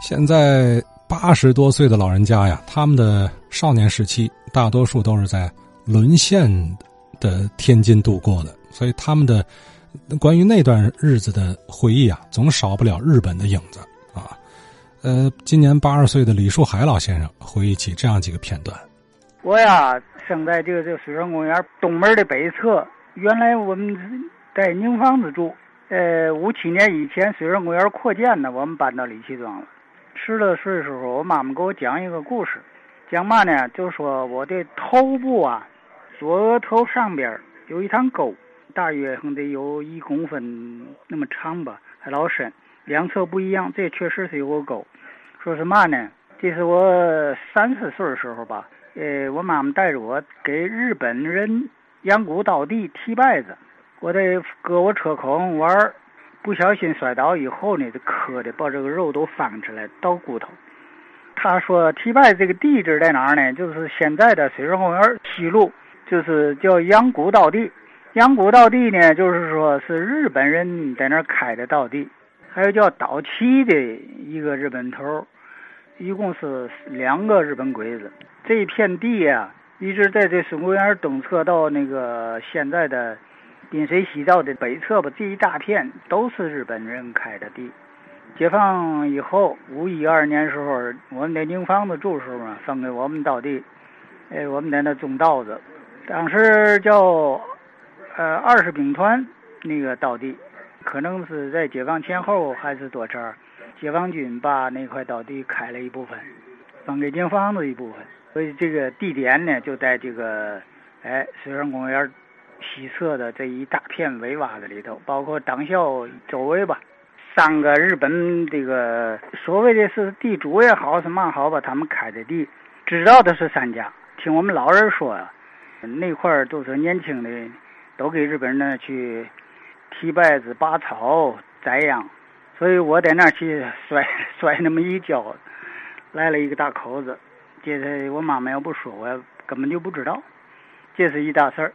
现在八十多岁的老人家呀，他们的少年时期大多数都是在沦陷的天津度过的，所以他们的关于那段日子的回忆啊，总少不了日本的影子啊。呃，今年八十岁的李树海老先生回忆起这样几个片段：我呀，生在这个这个水上公园东门的北侧，原来我们在宁房子住。呃，五七年以前水上公园扩建呢，我们搬到李七庄了。十来岁时候，我妈妈给我讲一个故事，讲嘛呢？就说我的头部啊，左额头上边有一趟沟，大约还得有一公分那么长吧，还老深，两侧不一样。这确实是有个沟。说是嘛呢？这是我三四岁的时候吧，呃，我妈妈带着我给日本人养蛊倒地踢拜子，我得搁我车口玩。不小心摔倒以后呢，就磕的把这个肉都翻出来，倒骨头。他说提拜这个地址在哪儿呢？就是现在的水上公园西路，就是叫阳谷道地。阳谷道地呢，就是说是日本人在那儿开的道地，还有叫岛崎的一个日本头，一共是两个日本鬼子。这片地呀，一直在这水公园东侧到那个现在的。滨水西道的北侧吧，这一大片都是日本人开的地。解放以后，五一二年时候，我们在宁房子住时候嘛，分给我们稻地，哎，我们在那种稻子。当时叫呃二十兵团那个稻地，可能是在解放前后还是多少，解放军把那块稻地开了一部分，分给宁房子一部分。所以这个地点呢，就在这个哎水上公园。西侧的这一大片围洼子里头，包括党校周围吧，三个日本这个所谓的是地主也好，是嘛好吧，他们开的地，知道的是三家。听我们老人说啊，那块儿都是年轻的，都给日本人去提白子、拔草、栽秧，所以我在那儿去摔摔那么一跤，来了一个大口子。这是我妈妈要不说，我根本就不知道，这是一大事儿。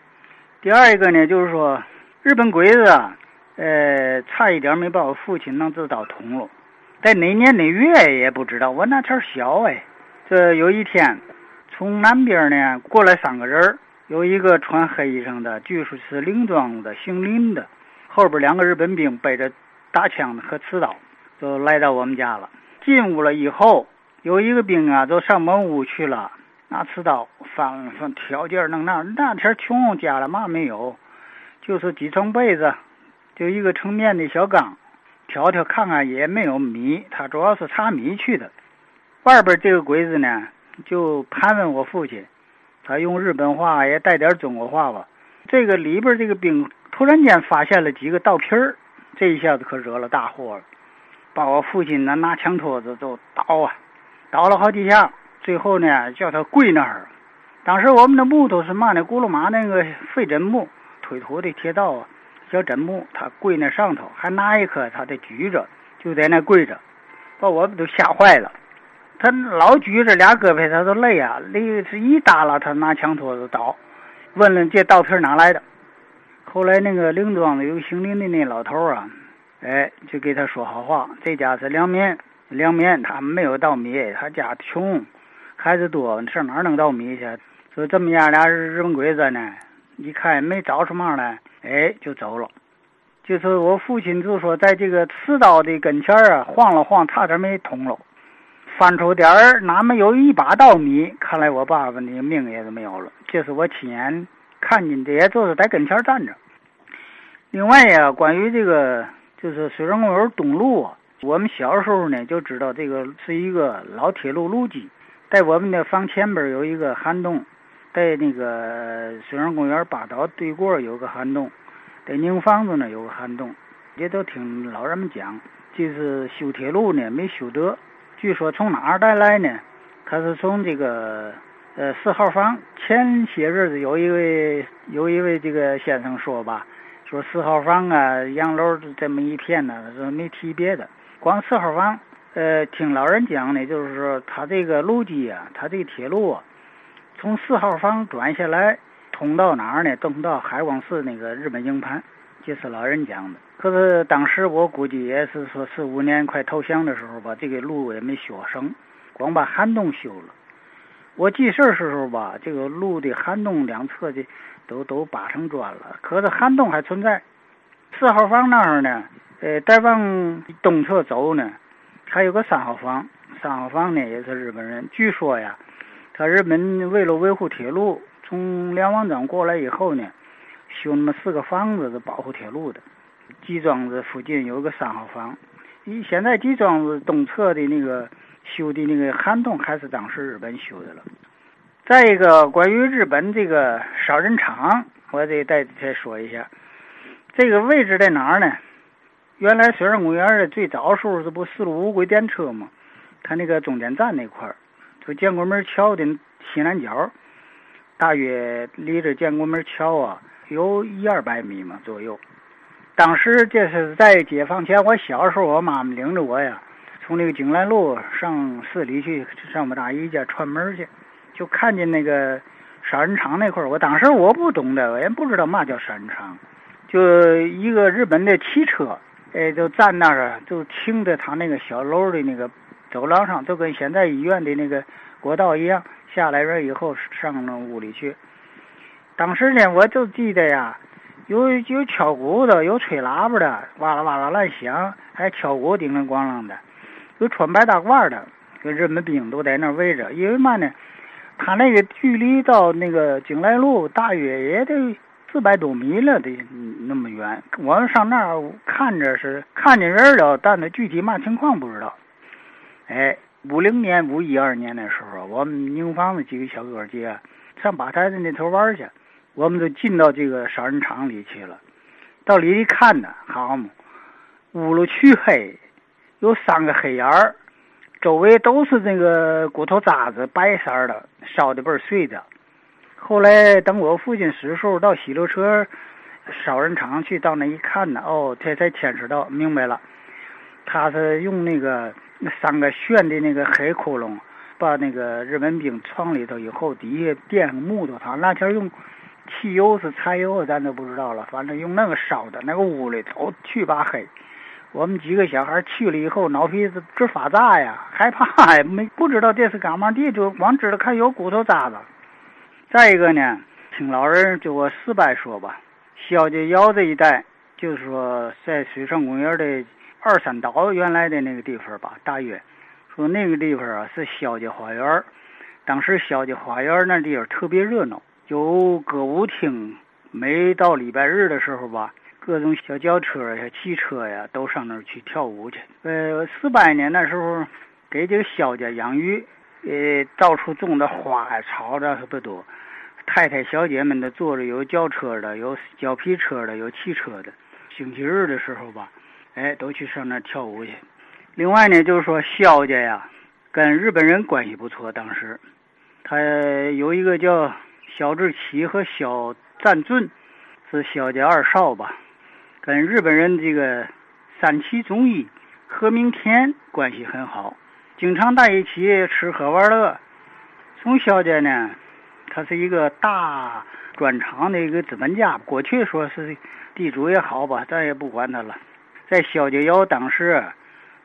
第二一个呢，就是说，日本鬼子啊，呃，差一点没把我父亲弄这刀捅了，在哪年哪月也不知道，我那天小哎。这有一天，从南边呢过来三个人，有一个穿黑衣裳的，据说是林庄的，姓林的，后边两个日本兵背着大枪和刺刀，就来到我们家了。进屋了以后，有一个兵啊，就上门屋去了。拿刺刀翻翻挑劲儿弄那那天穷家里嘛没有，就是几层被子，就一个盛面的小缸，挑挑看看也没有米，他主要是查米去的。外边这个鬼子呢，就盘问我父亲，他用日本话也带点中国话吧。这个里边这个兵突然间发现了几个稻皮儿，这一下子可惹了大祸了，把我父亲呢拿枪托子就倒啊，倒了好几下。最后呢，叫他跪那儿。当时我们的木头是嘛呢？轱辘马那个废枕木，推土的铁道啊，小枕木。他跪那上头，还拿一颗，他得举着，就在那跪着，把我们都吓坏了。他老举着俩胳膊，他都累啊，累是一耷拉，他拿枪托子倒。问了这稻皮哪来的？后来那个林庄子有姓林的那老头啊，哎，就给他说好话。这家是粮棉，粮棉他没有稻米，他家穷。孩子多，上哪能倒米去？说这么样俩日本鬼子呢，一看没找出嘛来，哎，就走了。就是我父亲就说，在这个刺刀的跟前啊，晃了晃，差点没捅了。翻出点儿，哪么有一把稻米？看来我爸爸的命也是没有了。这是我亲眼看见的，也就是在跟前站着。另外呀，关于这个，就是水上公园东路啊，我们小时候呢就知道这个是一个老铁路路基。在我们的房前边有一个涵洞，在那个水上公园八岛对过有个涵洞，在宁房子那有个涵洞，也都听老人们讲，就是修铁路呢没修得。据说从哪儿带来呢？他是从这个呃四号房。前些日子有一位有一位这个先生说吧，说四号房啊洋楼这么一片呢，说没提别的，光四号房。呃，听老人讲呢，就是说他这个路基啊，他这个铁路啊，从四号房转下来，通到哪儿呢？通到海光寺那个日本营盘。就是老人讲的。可是当时我估计也是说四五年快投降的时候吧，这个路也没修成，光把涵洞修了。我记事儿时候吧，这个路的涵洞两侧的都都扒成砖了，可是涵洞还存在。四号房那儿呢，呃，再往东侧走呢，还有个三号房。三号房呢也是日本人，据说呀，他日本为了维护铁路，从梁王庄过来以后呢，修那么四个房子是保护铁路的。集庄子附近有个三号房，你现在集庄子东侧的那个修的那个涵洞还是当时日本修的了。再一个，关于日本这个烧人厂，我得再再说一下，这个位置在哪儿呢？原来水上公园的最早时候，这不四路五轨电车吗？它那个终点站那块儿，就建国门桥的西南角，大约离着建国门桥啊有一二百米嘛左右。当时这是在解放前，我小时候，我妈妈领着我呀，从那个景兰路上市里去上我大姨家串门去，就看见那个杀人场那块儿。我当时我不懂的，我也不知道嘛叫杀人场，就一个日本的汽车，哎，就站那儿，就停在他那个小楼的那个走廊上，就跟现在医院的那个过道一样。下来人以后上那屋里去。当时呢，我就记得呀。有有敲鼓的，有吹喇叭的，哇啦哇啦乱响，还敲鼓叮铃咣啷的，有穿白大褂的，跟日本兵都在那围着。因为嘛呢，他那个距离到那个景来路大约也得四百多米了，得那么远。我们上那儿看着是看见人了，但是具体嘛情况不知道。哎，五零年、五一二年的时候，我们宁房的几个小哥姐上八台子那头玩去。我们就进到这个杀人场里去了，到里一看呢，好嘛，屋里黢黑，有三个黑眼儿，周围都是那个骨头渣子，白色的，烧的倍儿碎的。后来等我父亲死时候，到西流车烧人场去，到那一看呢，哦，这才牵扯到明白了，他是用那个那三个旋的那个黑窟窿，把那个日本兵藏里头以后，底下垫上木头，他那天用。汽油是柴油，咱都不知道了。反正用那个烧的，那个屋里头黢巴黑。我们几个小孩去了以后，脑皮子直发炸呀，害怕呀，没不知道这是干嘛地，就光知道看有骨头渣子。再一个呢，听老人就我四伯说吧，小姐窑这一带，就是说在水上公园的二三岛原来的那个地方吧，大约说那个地方啊是小姐花园。当时小姐花园那地方特别热闹。有歌舞厅，每到礼拜日的时候吧，各种小轿车、小汽车呀，都上那儿去跳舞去。呃，四百年那时候，给这个肖家养鱼，呃，到处种的花草的特别多。太太、小姐们都坐着有轿车的，有胶皮车的，有汽车的。星期日的时候吧，哎，都去上那跳舞去。另外呢，就是说肖家呀，跟日本人关系不错。当时，他有一个叫。萧志奇和萧占俊是萧家二少吧，跟日本人这个三崎忠义、何明田关系很好，经常在一起吃喝玩乐。从萧家呢，它是一个大砖厂的一个资本家，过去说是地主也好吧，咱也不管他了。在萧家窑当时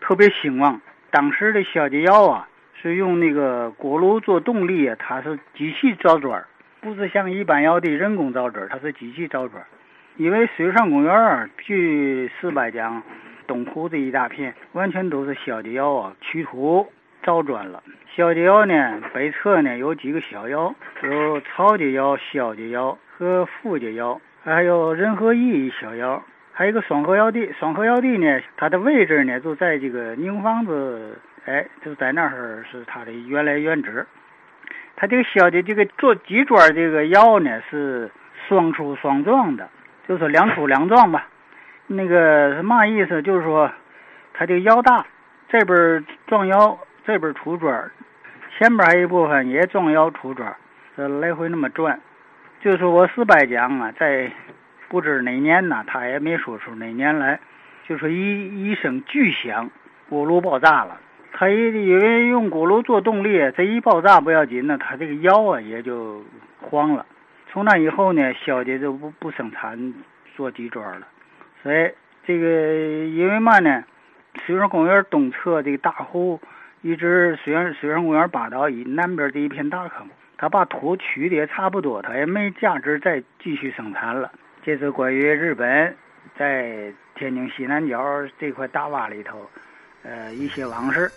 特别兴旺，当时的萧家窑啊是用那个锅炉做动力，它是机器造砖。不是像一般窑的人工造砖，它是机器造砖。因为水上公园距四百江，东湖这一大片完全都是小的窑啊，取土造砖了。小的窑呢，北侧呢有几个小窑，有曹家窑、肖家窑和傅家窑，还有仁和义小窑，还有一个双河窑地。双河窑地呢，它的位置呢就在这个宁房子，哎，就在那儿是它的原来原址。它这个小的这个做基砖这个窑呢是双出双撞的，就是两出两撞吧。那个是嘛意思？就是说，它这个窑大，这边撞窑，这边出砖，前边一部分也装窑出砖，这来回那么转。就是我四伯讲啊，在不知哪年呢，他也没说出哪年来，就说一一声巨响，锅炉爆炸了。他因因为用锅炉做动力，这一爆炸不要紧呢，他这个窑啊也就黄了。从那以后呢，小姐就不不生产做地砖了。所以这个因为嘛呢，水上公园东侧这个大湖，一直水源水源公园八道以南边这一片大坑，他把土取的也差不多，他也没价值再继续生产了。这是关于日本在天津西南角这块大洼里头，呃，一些往事。